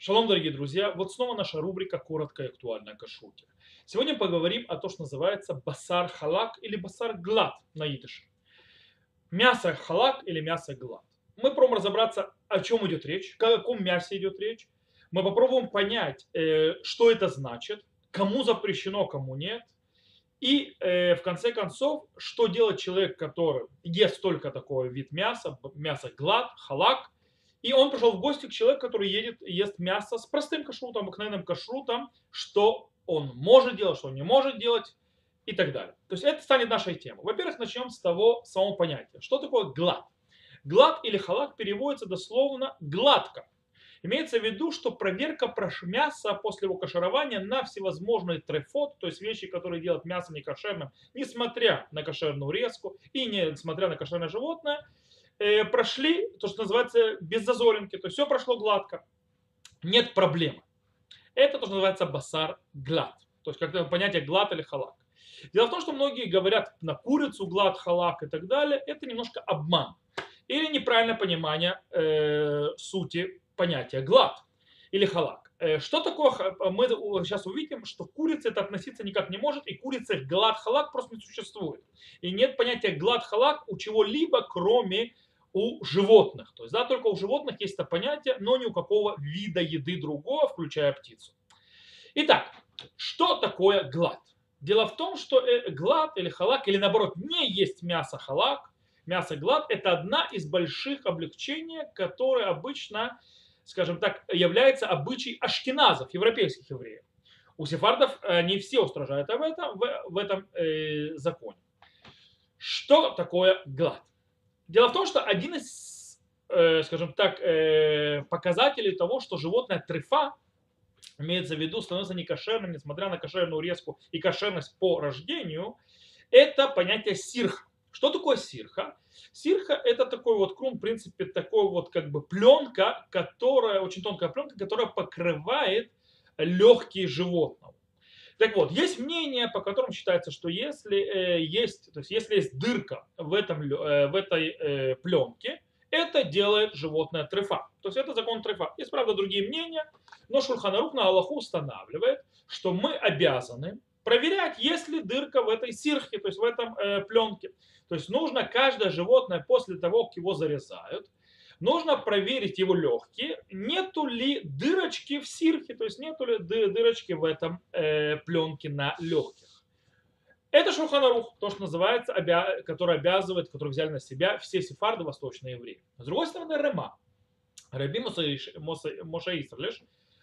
Шалом, дорогие друзья! Вот снова наша рубрика «Коротко и актуально о кашруте». Сегодня поговорим о том, что называется басар халак или басар глад на идыше. Мясо халак или мясо глад. Мы попробуем разобраться, о чем идет речь, о каком мясе идет речь. Мы попробуем понять, э, что это значит, кому запрещено, кому нет. И э, в конце концов, что делать человек, который ест только такой вид мяса, мясо глад, халак – и он пришел в гости к человеку, который едет, ест мясо с простым кашрутом, обыкновенным кашрутом, что он может делать, что он не может делать и так далее. То есть это станет нашей темой. Во-первых, начнем с того самого понятия. Что такое глад? Глад или халак переводится дословно гладко. Имеется в виду, что проверка мяса после его каширования на всевозможные трефот, то есть вещи, которые делают мясо некошерным, несмотря на кошерную резку и несмотря на кошерное животное, прошли то, что называется без зазоринки, то есть все прошло гладко, нет проблемы. Это то, что называется басар глад, то есть как понятие глад или халак. Дело в том, что многие говорят на курицу глад, халак и так далее, это немножко обман или неправильное понимание э, сути понятия глад или халак. Э, что такое, мы сейчас увидим, что курица это относиться никак не может, и курица глад халак просто не существует. И нет понятия глад халак у чего-либо, кроме у животных. То есть, да, только у животных есть это понятие, но ни у какого вида еды другого, включая птицу. Итак, что такое глад? Дело в том, что э, глад или халак, или наоборот, не есть мясо халак, мясо глад, это одна из больших облегчений, которые обычно, скажем так, является обычай ашкеназов, европейских евреев. У сефардов не все устражают об этом, в, в этом э, законе. Что такое глад? Дело в том, что один из, э, скажем так, э, показателей того, что животное трефа, имеется в виду, становится некошерным, несмотря на кошерную резку и кошерность по рождению, это понятие сирха. Что такое сирха? Сирха это такой вот крум, в принципе, такой вот как бы пленка, которая, очень тонкая пленка, которая покрывает легкие животного. Так вот, есть мнение, по которому считается, что если э, есть, то есть если есть дырка в, этом, э, в этой э, пленке, это делает животное трефа. То есть это закон трефа. Есть, правда, другие мнения, но Шульханарух на Аллаху устанавливает, что мы обязаны проверять, есть ли дырка в этой сирхе, то есть в этом э, пленке. То есть нужно каждое животное после того, как его зарезают, нужно проверить его легкие, нету ли дырочки в сирхе, то есть нету ли дырочки в этом э, пленке на легких. Это Шурханарух, то, что называется, обя... который обязывает, который взяли на себя все сефарды восточные евреи. С другой стороны, Рема. Раби Моша Исрлеш,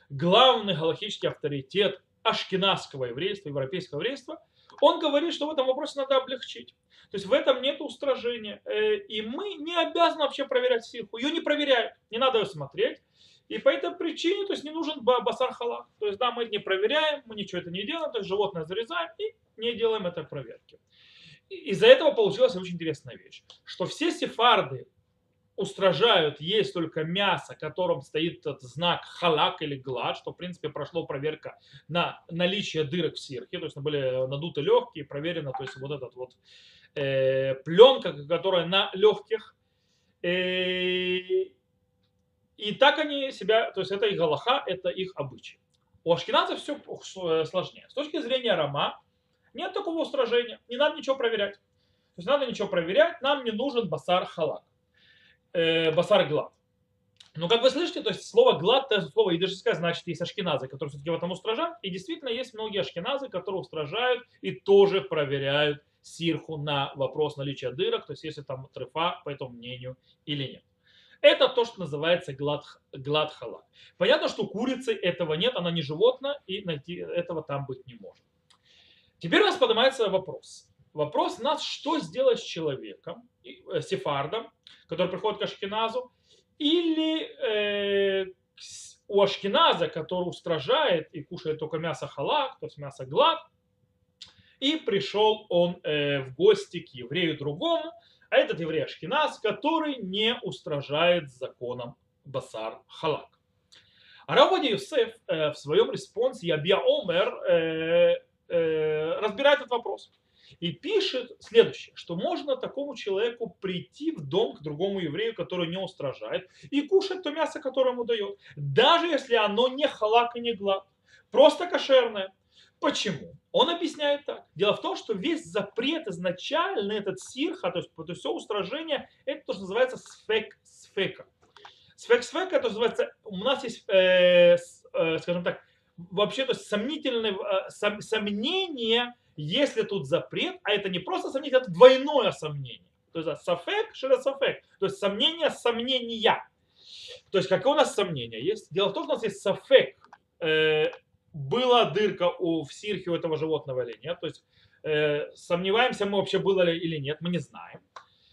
главный галактический авторитет ашкенадского еврейства, европейского еврейства, он говорит, что в этом вопросе надо облегчить. То есть в этом нет устражения. Э, и мы не обязаны вообще проверять сиху. Ее не проверяют, не надо ее смотреть. И по этой причине то есть не нужен басар халак. То есть да, мы не проверяем, мы ничего это не делаем, то есть животное зарезаем и не делаем этой проверки. Из-за этого получилась очень интересная вещь, что все сефарды устражают есть только мясо, которым стоит этот знак халак или глад, что в принципе прошло проверка на наличие дырок в сирке, то есть были надуты легкие, проверено, то есть вот этот вот э, пленка, которая на легких. Э, и так они себя, то есть это их галаха, это их обычай. У ашкеназов все э, сложнее. С точки зрения Рома нет такого устражения, не надо ничего проверять. То есть надо ничего проверять, нам не нужен басар халак э, басар глад. Но как вы слышите, то есть слово глад, это слово идышское, значит, есть ашкеназы, которые все-таки в этом устражают. И действительно есть многие ашкеназы, которые устражают и тоже проверяют сирху на вопрос наличия дырок, то есть если там трефа по этому мнению или нет. Это то, что называется глад, глад халак. Понятно, что курицы этого нет, она не животное, и найти этого там быть не может. Теперь у нас поднимается вопрос. Вопрос нас, что сделать с человеком, э, сефардом, который приходит к Ашкеназу, или э, у Ашкеназа, который устражает и кушает только мясо халак, то есть мясо глад, и пришел он э, в гости к еврею другому, а этот еврей Ашкеназ, который не устражает законом басар халак. А Раводи Юсеф э, в своем респонсе Ябья Омер э, э, разбирает этот вопрос. И пишет следующее, что можно такому человеку прийти в дом к другому еврею, который не устражает, и кушать то мясо, которое ему дает, даже если оно не халак и не глад, просто кошерное. Почему? Он объясняет так. Дело в том, что весь запрет изначально, этот сирха, то есть, то все устражение, это то, что называется сфек сфека. Сфек сфека, это называется, у нас есть, э, э, скажем так, вообще, то есть сомнительное, э, сом, сомнение, если тут запрет, а это не просто сомнение, это двойное сомнение. То есть сафек, шире сафек. То есть сомнение сомнения. То есть какое у нас сомнение есть? Дело в том, что у нас есть сафек. Э, была дырка у, в сирхе у этого животного или нет. То есть э, сомневаемся мы вообще было ли или нет, мы не знаем.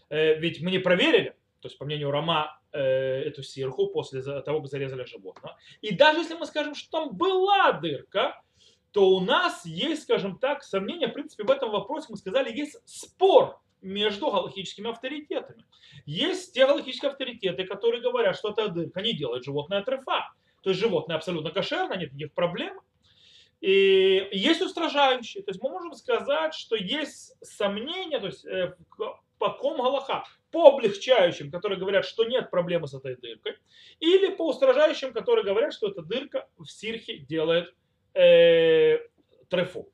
Э, ведь мы не проверили, то есть по мнению Рома, э, эту сирху после того, как зарезали животное. И даже если мы скажем, что там была дырка, то у нас есть, скажем так, сомнения, в принципе, в этом вопросе, мы сказали, есть спор между галактическими авторитетами. Есть те галактические авторитеты, которые говорят, что эта дырка не делает животное трефа. То есть животное абсолютно кошерно, нет никаких проблем. И есть устражающие. То есть мы можем сказать, что есть сомнения, то есть э, по ком галаха, по облегчающим, которые говорят, что нет проблемы с этой дыркой, или по устражающим, которые говорят, что эта дырка в сирхе делает э, трефу.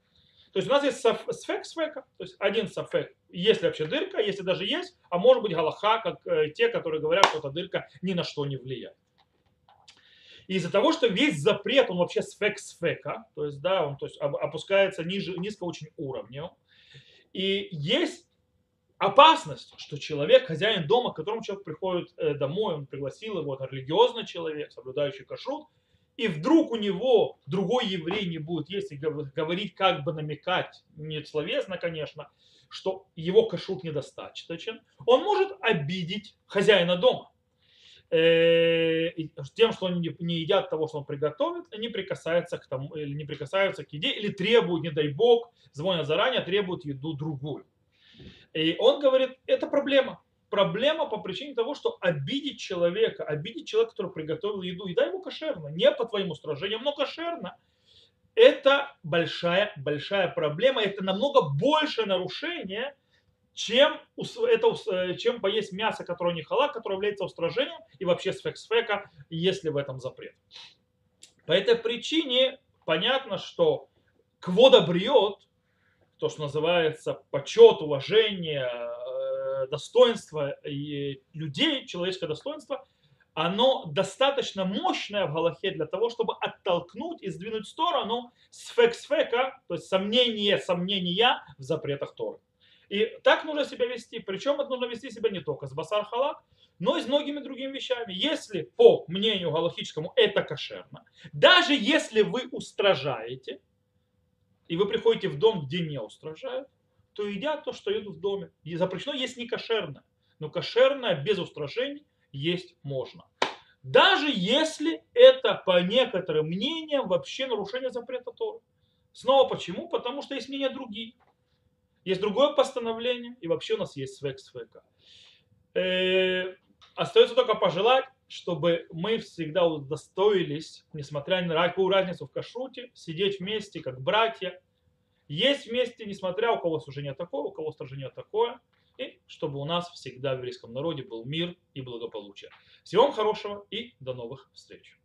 То есть у нас есть сфек сфека, то есть один сафек, если вообще дырка, если даже есть, а может быть галаха, как э, те, которые говорят, что эта дырка ни на что не влияет. И из-за того, что весь запрет, он вообще сфек сфека, то есть, да, он то есть, опускается ниже, низко очень уровнем. И есть опасность, что человек, хозяин дома, к которому человек приходит э, домой, он пригласил его, это религиозный человек, соблюдающий кашрут, и вдруг у него другой еврей не будет есть и говорить, как бы намекать, не словесно, конечно, что его кашрут недостаточен, он может обидеть хозяина дома. Э, тем, что они не едят того, что он приготовит, не прикасаются к тому, или не прикасаются к еде, или требуют, не дай бог, звонят заранее, требуют еду другую. И он говорит, это проблема. Проблема по причине того, что обидеть человека, обидеть человека, который приготовил еду, и дай ему кошерно, не по твоим устражениям, но кошерно, это большая, большая проблема, это намного большее нарушение, чем, это, э, чем поесть мясо, которое не халак, которое является устражением, и вообще сфек-сфека, если в этом запрет. По этой причине понятно, что квода бриот, то, что называется почет, уважение, достоинство людей, человеческое достоинство, оно достаточно мощное в Галахе для того, чтобы оттолкнуть и сдвинуть в сторону сфек-сфека, то есть сомнение, сомнения в запретах Торы. И так нужно себя вести. Причем это нужно вести себя не только с басар халак, но и с многими другими вещами. Если по мнению галахическому это кошерно, даже если вы устражаете, и вы приходите в дом, где не устражают, то едят то, что едут в доме. И запрещено есть не кошерно. Но кошерное без устражений есть можно. Даже если это по некоторым мнениям вообще нарушение запрета Торы. Снова почему? Потому что есть мнения другие. Есть другое постановление, и вообще у нас есть свек свека. Э, остается только пожелать, чтобы мы всегда удостоились, несмотря на какую разницу в кашруте, сидеть вместе, как братья, есть вместе, несмотря у кого служение такое, у кого служение такое, и чтобы у нас всегда в еврейском народе был мир и благополучие. Всего вам хорошего и до новых встреч.